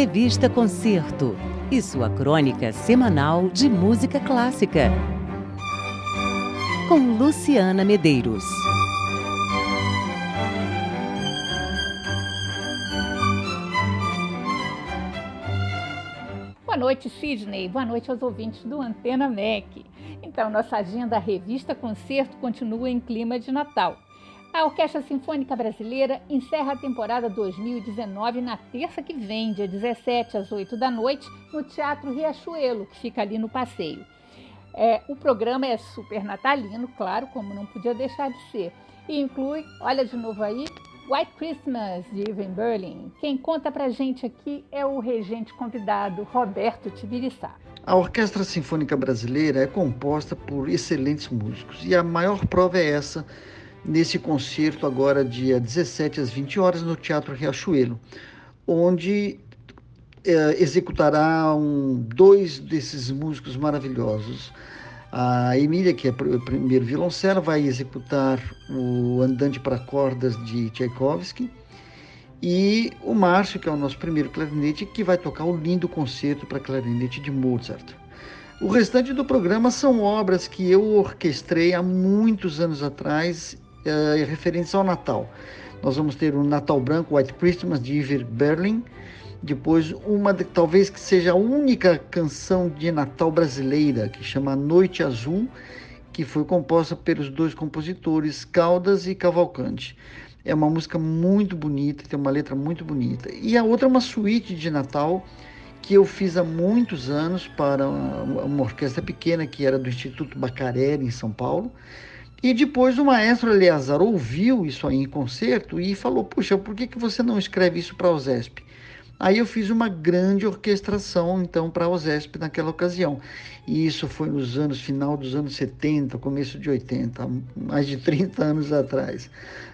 Revista Concerto e sua crônica semanal de música clássica. Com Luciana Medeiros. Boa noite, Sidney. Boa noite aos ouvintes do Antena MEC. Então, nossa agenda Revista Concerto continua em clima de Natal. A Orquestra Sinfônica Brasileira encerra a temporada 2019 na terça que vem, dia 17 às 8 da noite, no Teatro Riachuelo, que fica ali no passeio. É, o programa é super natalino, claro, como não podia deixar de ser. E inclui, olha de novo aí, White Christmas, de Irving Berlin. Quem conta pra gente aqui é o regente convidado, Roberto Tibiriçá. A Orquestra Sinfônica Brasileira é composta por excelentes músicos e a maior prova é essa nesse concerto agora dia 17 às 20 horas no Teatro Riachuelo, onde é, executará um, dois desses músicos maravilhosos. A Emília, que é o primeiro violoncelo, vai executar o Andante para Cordas de Tchaikovsky. E o Márcio, que é o nosso primeiro clarinete, que vai tocar o lindo concerto para clarinete de Mozart. O restante do programa são obras que eu orquestrei há muitos anos atrás uh, referentes ao Natal. Nós vamos ter o Natal Branco, White Christmas, de Iver Berlin. Depois, uma de, talvez que seja a única canção de Natal brasileira, que chama Noite Azul, que foi composta pelos dois compositores, Caldas e Cavalcante. É uma música muito bonita, tem uma letra muito bonita. E a outra é uma suíte de Natal que eu fiz há muitos anos para uma, orquestra pequena que era do Instituto Bacarelli, em São Paulo. E depois o maestro Eleazar ouviu isso aí em concerto e falou: Puxa, por que, que você não escreve isso para a OSESP? Aí eu fiz uma grande orquestração então para a OSESP naquela ocasião. E isso foi nos anos final dos anos 70, começo de 80, mais de 30 anos atrás.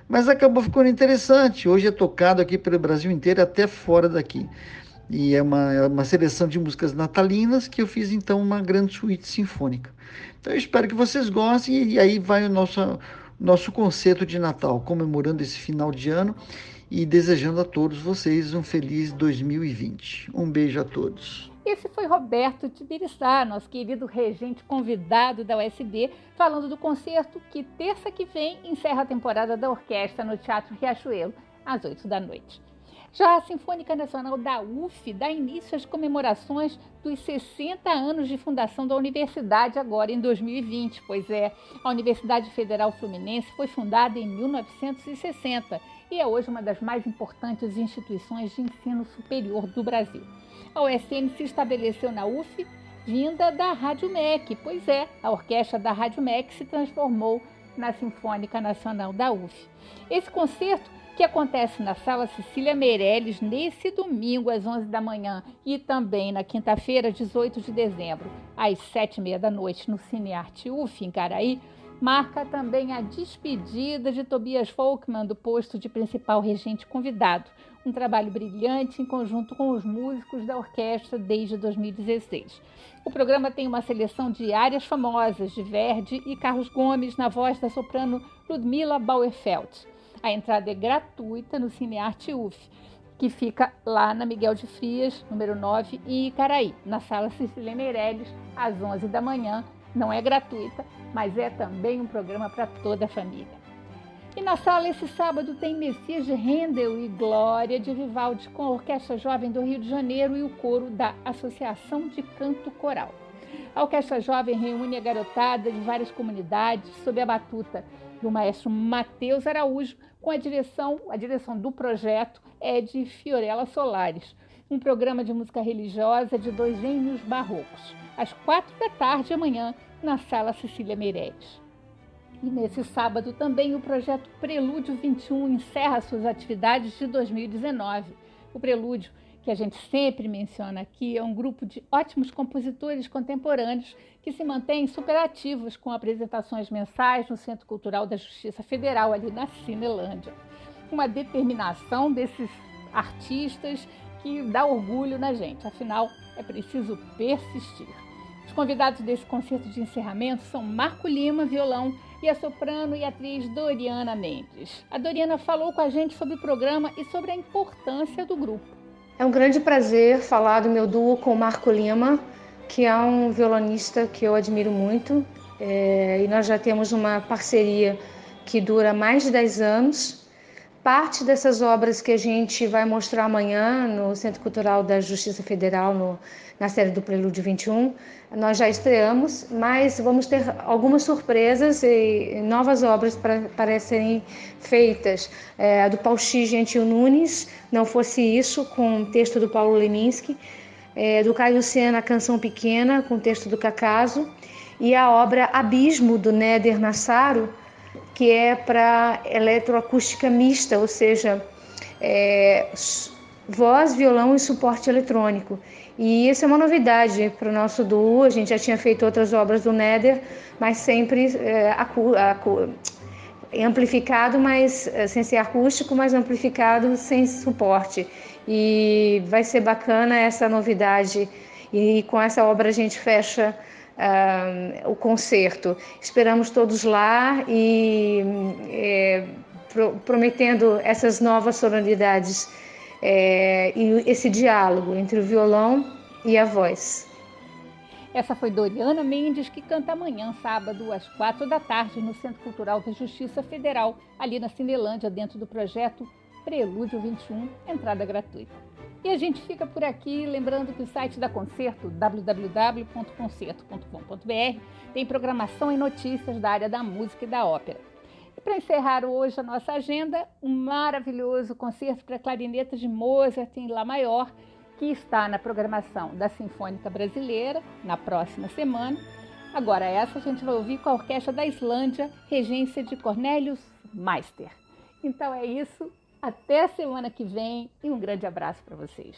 Mas acabou ficando interessante. Hoje é tocado aqui pelo Brasil inteiro, até fora daqui. E é uma, é uma seleção de músicas natalinas que eu fiz então uma grande suíte sinfônica. Então eu espero que vocês gostem e aí vai o nosso, nosso concerto de Natal, comemorando esse final de ano e desejando a todos vocês um feliz 2020. Um beijo a todos. Esse foi Roberto Tibiriçá, nosso querido regente convidado da USB, falando do concerto que terça que vem encerra a temporada da orquestra no Teatro Riachuelo, às 8 da noite. Já a Sinfônica Nacional da UF dá início às comemorações dos 60 anos de fundação da universidade agora em 2020. Pois é, a Universidade Federal Fluminense foi fundada em 1960 e é hoje uma das mais importantes instituições de ensino superior do Brasil. A USN se estabeleceu na UF vinda da Rádio MEC, pois é, a orquestra da Rádio MEC se transformou na Sinfônica Nacional da UF. Esse concerto que acontece na Sala Cecília Meirelles nesse domingo às 11 da manhã e também na quinta-feira, 18 de dezembro, às 7h30 da noite, no Cine Arte UF, em Caraí, marca também a despedida de Tobias Folkman do posto de principal regente convidado, um trabalho brilhante em conjunto com os músicos da orquestra desde 2016. O programa tem uma seleção de áreas famosas de Verdi e Carlos Gomes na voz da soprano Ludmila Bauerfeld. A entrada é gratuita no Cinearte UF, que fica lá na Miguel de Frias, número 9, em Icaraí, na sala Cecília Meirelles, às 11 da manhã. Não é gratuita, mas é também um programa para toda a família. E na sala esse sábado tem Messias de Handel e Glória de Vivaldi com a Orquestra Jovem do Rio de Janeiro e o coro da Associação de Canto Coral. A Orquestra Jovem reúne a garotada de várias comunidades sob a batuta do maestro Matheus Araújo, com a direção, a direção do projeto é de Fiorella Solares, um programa de música religiosa de dois gênios barrocos, às quatro da tarde amanhã, na Sala Cecília Meireles. E nesse sábado também o projeto Prelúdio 21 encerra suas atividades de 2019. O Prelúdio que a gente sempre menciona aqui, é um grupo de ótimos compositores contemporâneos que se mantêm superativos com apresentações mensais no Centro Cultural da Justiça Federal, ali na Cinelândia. Uma determinação desses artistas que dá orgulho na gente, afinal, é preciso persistir. Os convidados desse concerto de encerramento são Marco Lima, violão, e a soprano e atriz Doriana Mendes. A Doriana falou com a gente sobre o programa e sobre a importância do grupo. É um grande prazer falar do meu duo com Marco Lima, que é um violonista que eu admiro muito. É, e nós já temos uma parceria que dura mais de 10 anos. Parte dessas obras que a gente vai mostrar amanhã no Centro Cultural da Justiça Federal, no, na série do Prelúdio 21, nós já estreamos, mas vamos ter algumas surpresas e novas obras para, serem feitas. É, a do Paulo X Gentil Nunes, Não Fosse Isso, com texto do Paulo Leminski, é, do Caio Sena, Canção Pequena, com texto do Cacaso, e a obra Abismo, do Néder Nassaro, que é para eletroacústica mista, ou seja, é, voz, violão e suporte eletrônico. E isso é uma novidade para o nosso duo. A gente já tinha feito outras obras do Nether, mas sempre é, amplificado, mas é, sem ser acústico, mas amplificado sem suporte. E vai ser bacana essa novidade. E com essa obra a gente fecha uh, o concerto. Esperamos todos lá e é, pro, prometendo essas novas sonoridades é, e esse diálogo entre o violão e a voz. Essa foi Doriana Mendes, que canta amanhã, sábado, às quatro da tarde, no Centro Cultural da Justiça Federal, ali na Cinelândia, dentro do projeto Prelúdio 21, entrada gratuita. E a gente fica por aqui, lembrando que o site da Concerto, www.concerto.com.br, tem programação e notícias da área da música e da ópera. E para encerrar hoje a nossa agenda, um maravilhoso concerto para clarinetas de Mozart em Lá Maior, que está na programação da Sinfônica Brasileira na próxima semana. Agora, essa a gente vai ouvir com a Orquestra da Islândia, regência de Cornelius Meister. Então é isso, até a semana que vem e um grande abraço para vocês.